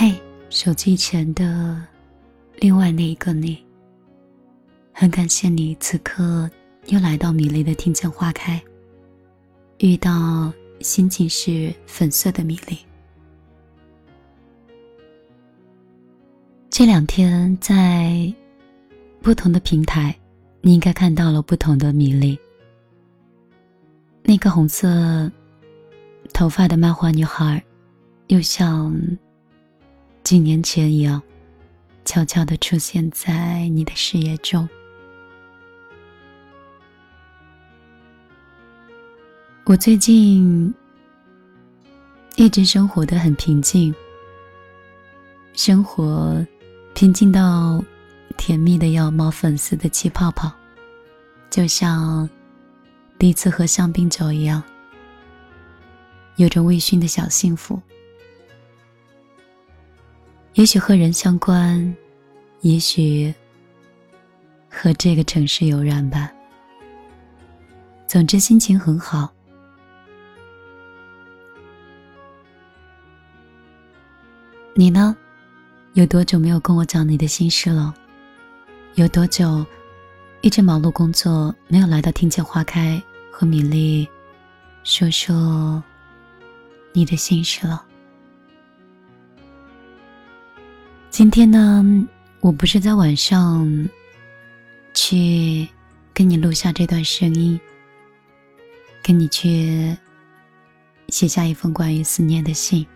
嘿，手机前的另外那一个你，很感谢你此刻又来到米粒的听见花开，遇到心情是粉色的米粒。这两天在不同的平台，你应该看到了不同的米粒。那个红色头发的漫画女孩，又像几年前一样，悄悄的出现在你的视野中。我最近一直生活的很平静，生活平静到甜蜜的要冒粉丝的气泡泡，就像。第一次喝香槟酒一样，有着微醺的小幸福。也许和人相关，也许和这个城市有染吧。总之，心情很好。你呢？有多久没有跟我讲你的心事了？有多久一直忙碌工作，没有来到听见花开？和米粒说说你的心事了。今天呢，我不是在晚上去跟你录下这段声音，跟你去写下一封关于思念的信，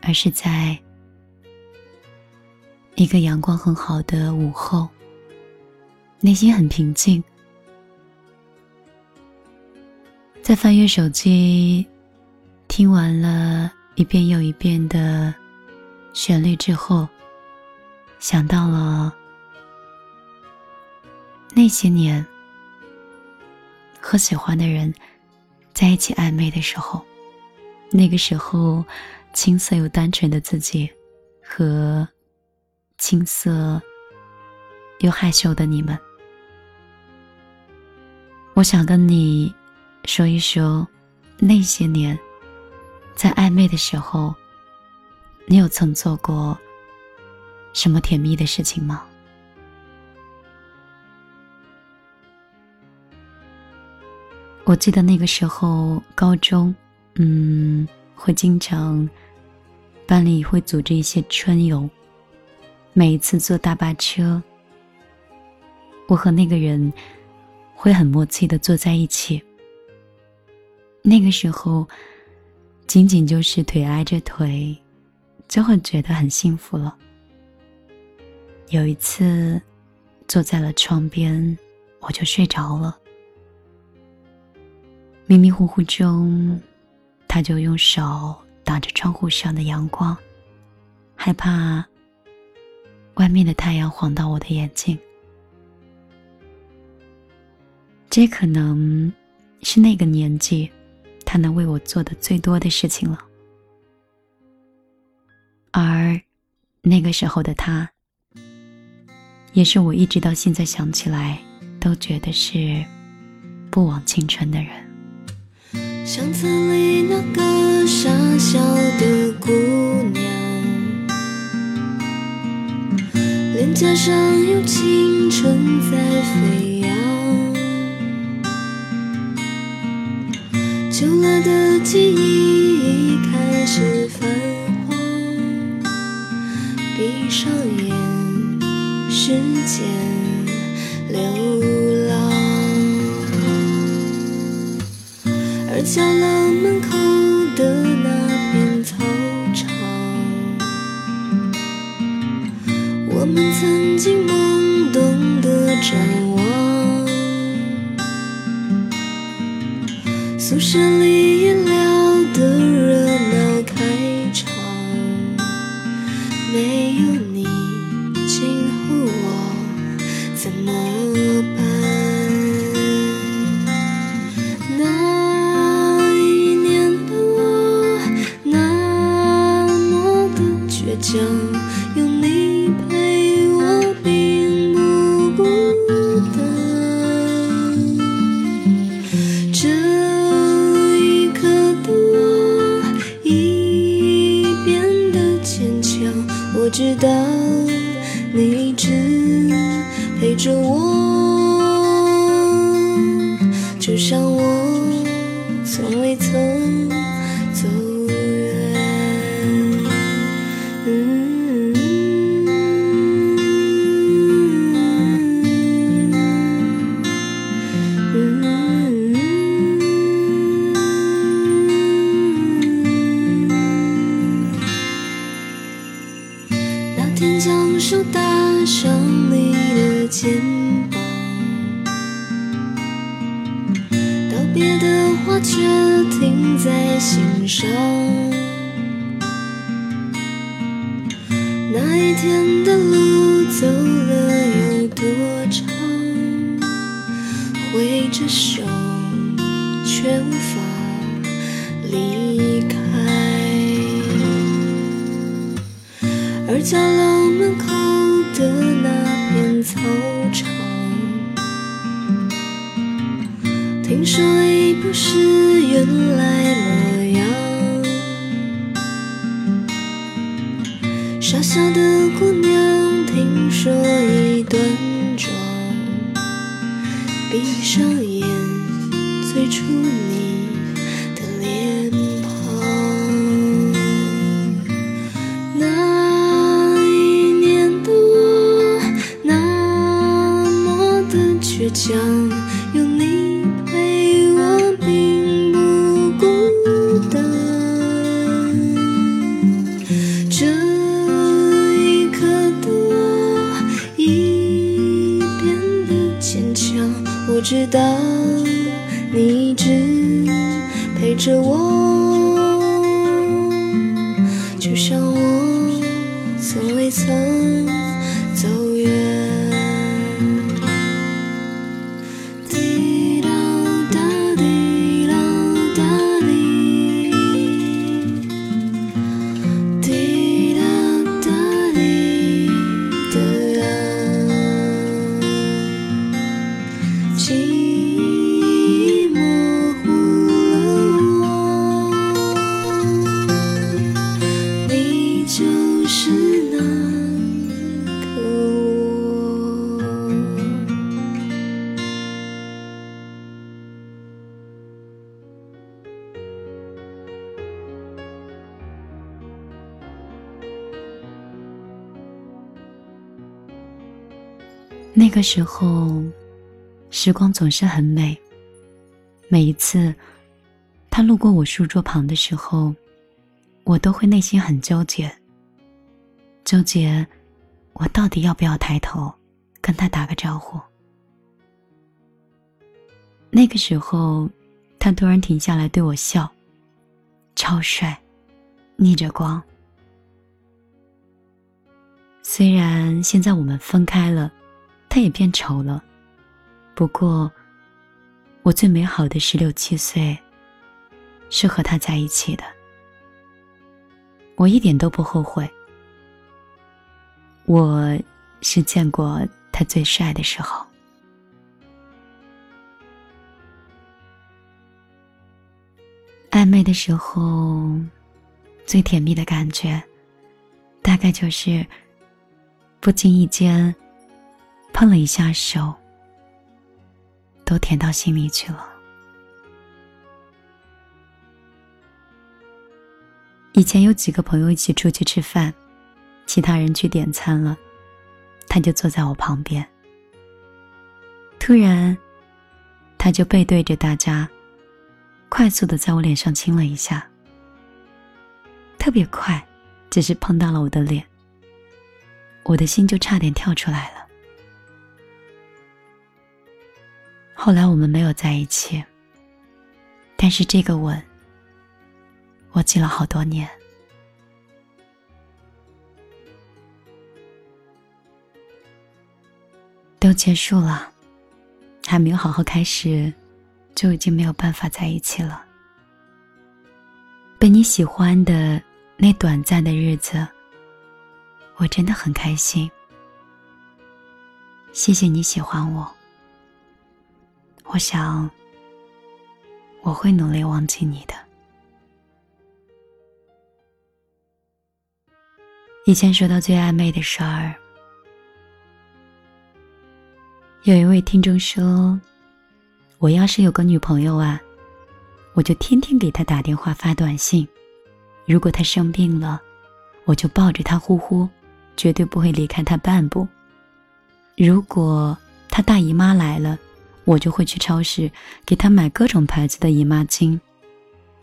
而是在一个阳光很好的午后，内心很平静。在翻阅手机，听完了一遍又一遍的旋律之后，想到了那些年和喜欢的人在一起暧昧的时候，那个时候青涩又单纯的自己，和青涩又害羞的你们，我想跟你。说一说那些年，在暧昧的时候，你有曾做过什么甜蜜的事情吗？我记得那个时候高中，嗯，会经常班里会组织一些春游，每一次坐大巴车，我和那个人会很默契的坐在一起。那个时候，仅仅就是腿挨着腿，就会觉得很幸福了。有一次，坐在了窗边，我就睡着了。迷迷糊糊中，他就用手挡着窗户上的阳光，害怕外面的太阳晃到我的眼睛。这可能是那个年纪。他能为我做的最多的事情了，那个时候的他，也是我一直到现在想起来都觉得是不枉青春的人。相册里那个傻笑的姑娘，脸颊上有青春在飞扬。旧了的记忆开始泛，闭上眼，时间流浪。而敲了门口的那片操场，我们曾经懵懂的站。宿舍里听说已不是原来模样。傻笑的姑娘，听说已端庄，闭上眼知道你一直陪着我。那个时候，时光总是很美。每一次他路过我书桌旁的时候，我都会内心很纠结，纠结我到底要不要抬头跟他打个招呼。那个时候，他突然停下来对我笑，超帅，逆着光。虽然现在我们分开了。他也变丑了，不过，我最美好的十六七岁，是和他在一起的，我一点都不后悔。我是见过他最帅的时候，暧昧的时候，最甜蜜的感觉，大概就是不经意间。碰了一下手，都甜到心里去了。以前有几个朋友一起出去吃饭，其他人去点餐了，他就坐在我旁边。突然，他就背对着大家，快速的在我脸上亲了一下，特别快，只是碰到了我的脸，我的心就差点跳出来了。后来我们没有在一起，但是这个吻，我记了好多年。都结束了，还没有好好开始，就已经没有办法在一起了。被你喜欢的那短暂的日子，我真的很开心。谢谢你喜欢我。我想，我会努力忘记你的。以前说到最暧昧的事儿，有一位听众说：“我要是有个女朋友啊，我就天天给她打电话发短信。如果她生病了，我就抱着她呼呼，绝对不会离开她半步。如果她大姨妈来了，我就会去超市给她买各种牌子的姨妈巾。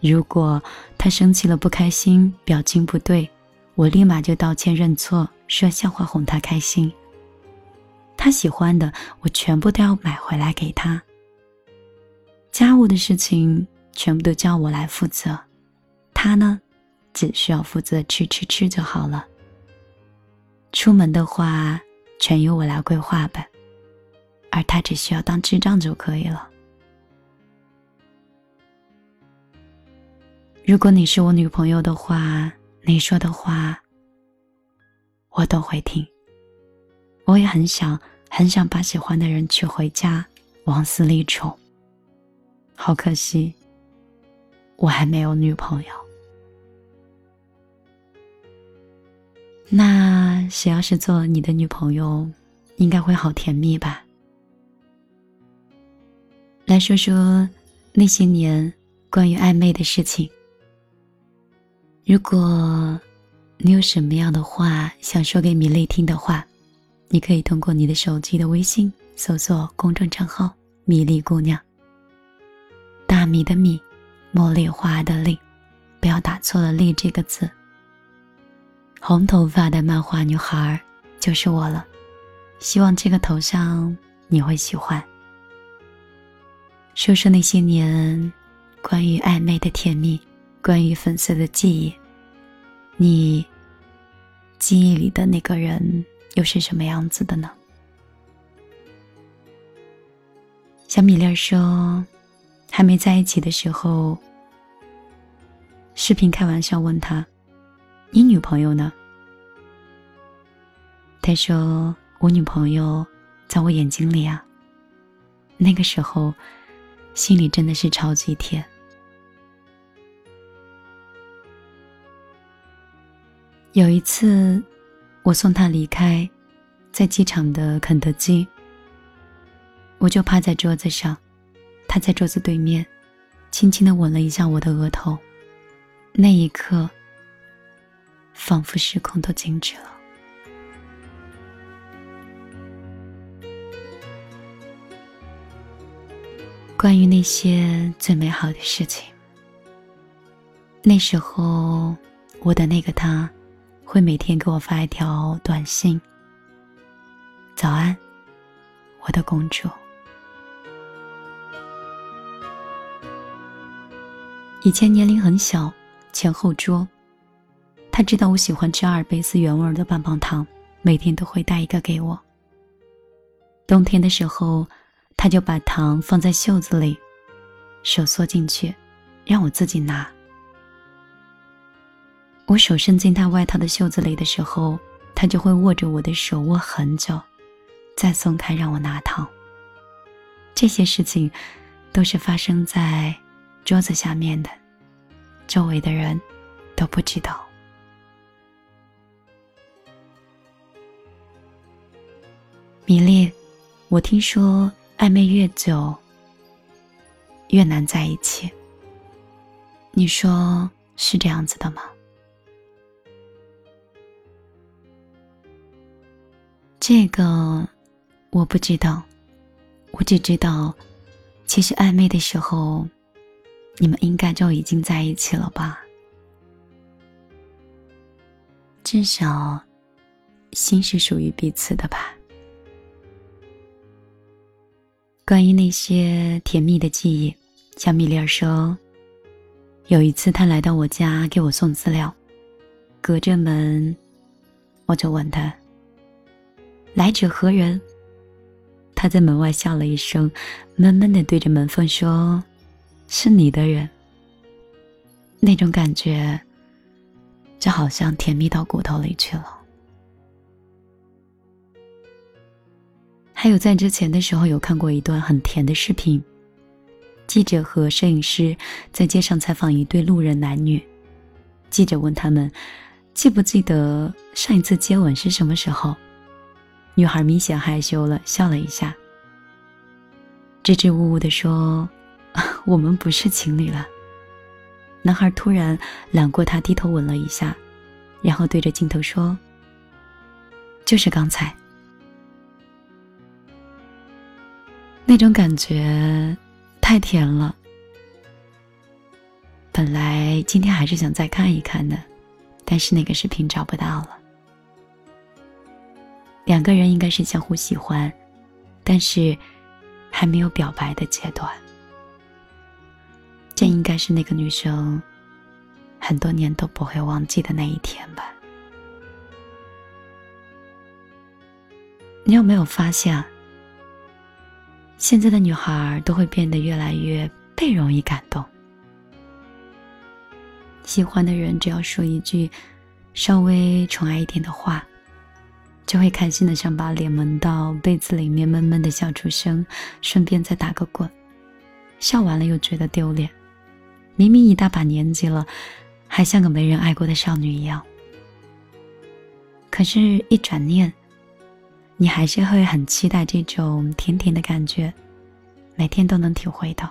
如果她生气了不开心，表情不对。”我立马就道歉认错，说笑话哄他开心。他喜欢的，我全部都要买回来给他。家务的事情全部都叫我来负责，他呢，只需要负责吃吃吃就好了。出门的话，全由我来规划呗，而他只需要当智障就可以了。如果你是我女朋友的话。你说的话，我都会听。我也很想很想把喜欢的人娶回家，往死里宠。好可惜，我还没有女朋友。那谁要是做你的女朋友，应该会好甜蜜吧？来说说那些年关于暧昧的事情。如果你有什么样的话想说给米粒听的话，你可以通过你的手机的微信搜索公众账号“米粒姑娘”。大米的米，茉莉花的莉，不要打错了“莉”这个字。红头发的漫画女孩就是我了，希望这个头像你会喜欢。说说那些年关于暧昧的甜蜜。关于粉色的记忆，你记忆里的那个人又是什么样子的呢？小米粒说，还没在一起的时候，视频开玩笑问他：“你女朋友呢？”他说：“我女朋友在我眼睛里啊。”那个时候，心里真的是超级甜。有一次，我送他离开，在机场的肯德基，我就趴在桌子上，他在桌子对面，轻轻的吻了一下我的额头。那一刻，仿佛时空都静止了。关于那些最美好的事情，那时候我的那个他。会每天给我发一条短信：“早安，我的公主。”以前年龄很小，前后桌，他知道我喜欢吃阿尔卑斯原味的棒棒糖，每天都会带一个给我。冬天的时候，他就把糖放在袖子里，手缩进去，让我自己拿。我手伸进他外套的袖子里的时候，他就会握着我的手握很久，再松开让我拿糖。这些事情都是发生在桌子下面的，周围的人都不知道。米粒，我听说暧昧越久越难在一起，你说是这样子的吗？这个我不知道，我只知道，其实暧昧的时候，你们应该就已经在一起了吧？至少，心是属于彼此的吧？关于那些甜蜜的记忆，小米粒儿说，有一次他来到我家给我送资料，隔着门，我就问他。来者何人？他在门外笑了一声，闷闷的对着门缝说：“是你的人。”那种感觉，就好像甜蜜到骨头里去了。还有在之前的时候，有看过一段很甜的视频，记者和摄影师在街上采访一对路人男女，记者问他们：“记不记得上一次接吻是什么时候？女孩明显害羞了，笑了一下，支支吾吾的说：“ 我们不是情侣了。”男孩突然揽过她，低头吻了一下，然后对着镜头说：“就是刚才。”那种感觉太甜了。本来今天还是想再看一看的，但是那个视频找不到了。两个人应该是相互喜欢，但是还没有表白的阶段。这应该是那个女生很多年都不会忘记的那一天吧？你有没有发现，现在的女孩都会变得越来越被容易感动？喜欢的人只要说一句稍微宠爱一点的话，就会开心的想把脸蒙到被子里面，闷闷的笑出声，顺便再打个滚。笑完了又觉得丢脸。明明一大把年纪了，还像个没人爱过的少女一样。可是，一转念，你还是会很期待这种甜甜的感觉，每天都能体会到。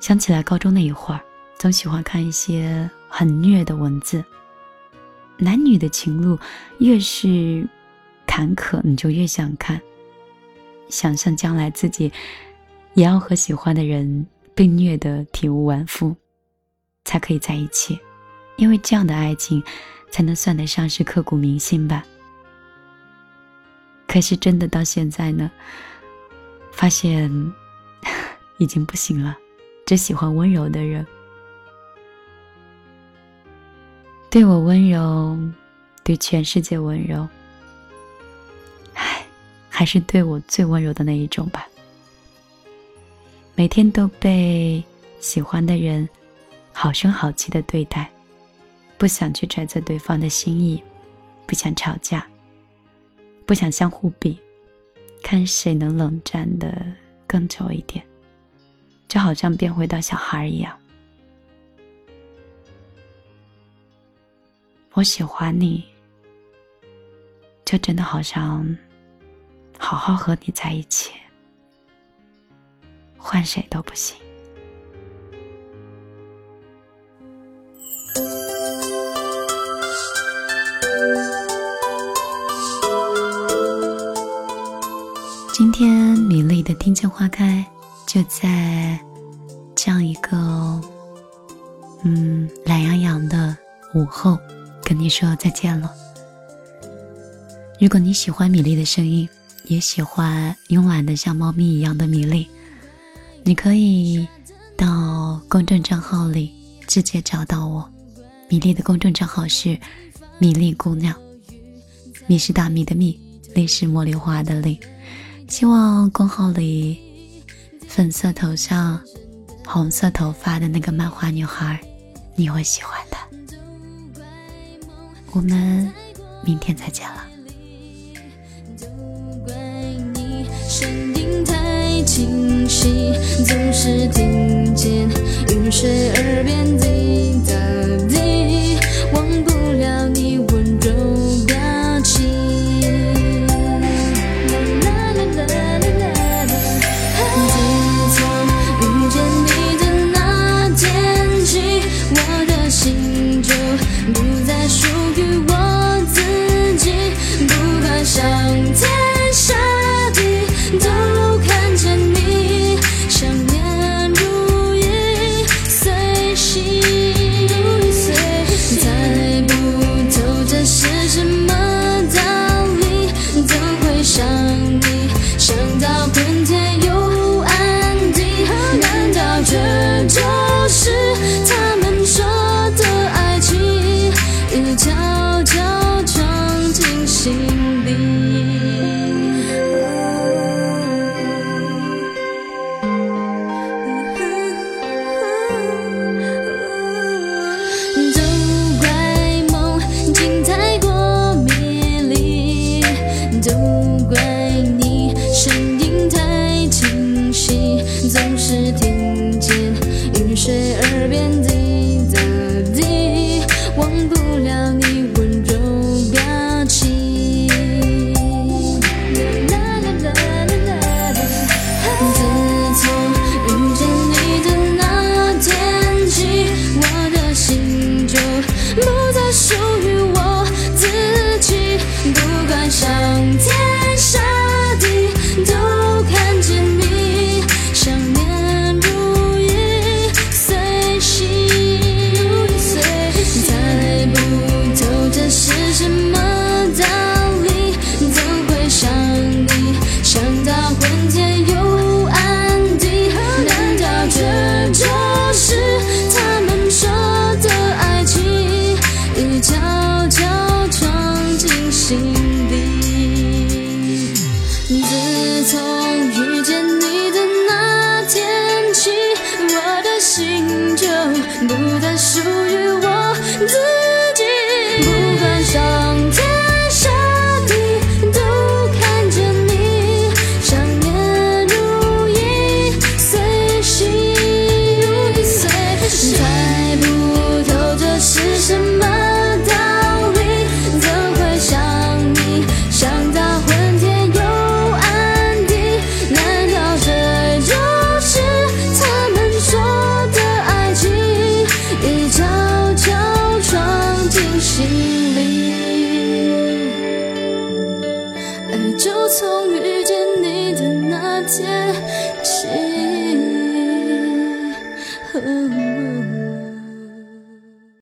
想起来高中那一会儿，总喜欢看一些很虐的文字。男女的情路越是坎坷，你就越想看，想象将来自己。也要和喜欢的人被虐得体无完肤，才可以在一起，因为这样的爱情才能算得上是刻骨铭心吧。可是真的到现在呢，发现 已经不行了，只喜欢温柔的人，对我温柔，对全世界温柔，唉，还是对我最温柔的那一种吧。每天都被喜欢的人好声好气的对待，不想去揣测对方的心意，不想吵架，不想相互比，看谁能冷战的更久一点，就好像变回到小孩一样。我喜欢你，就真的好像好好和你在一起。换谁都不行。听见花开，就在这样一个嗯懒洋洋的午后，跟你说再见了。如果你喜欢米粒的声音，也喜欢慵懒的像猫咪一样的米粒。你可以到公众账号里直接找到我，米粒的公众账号是米粒姑娘，米是大米的米，粒是茉莉花的粒。希望公号里粉色头像、红色头发的那个漫画女孩，你会喜欢的。我们明天再见了。清晰，总是听见雨水耳边滴答滴，忘不了你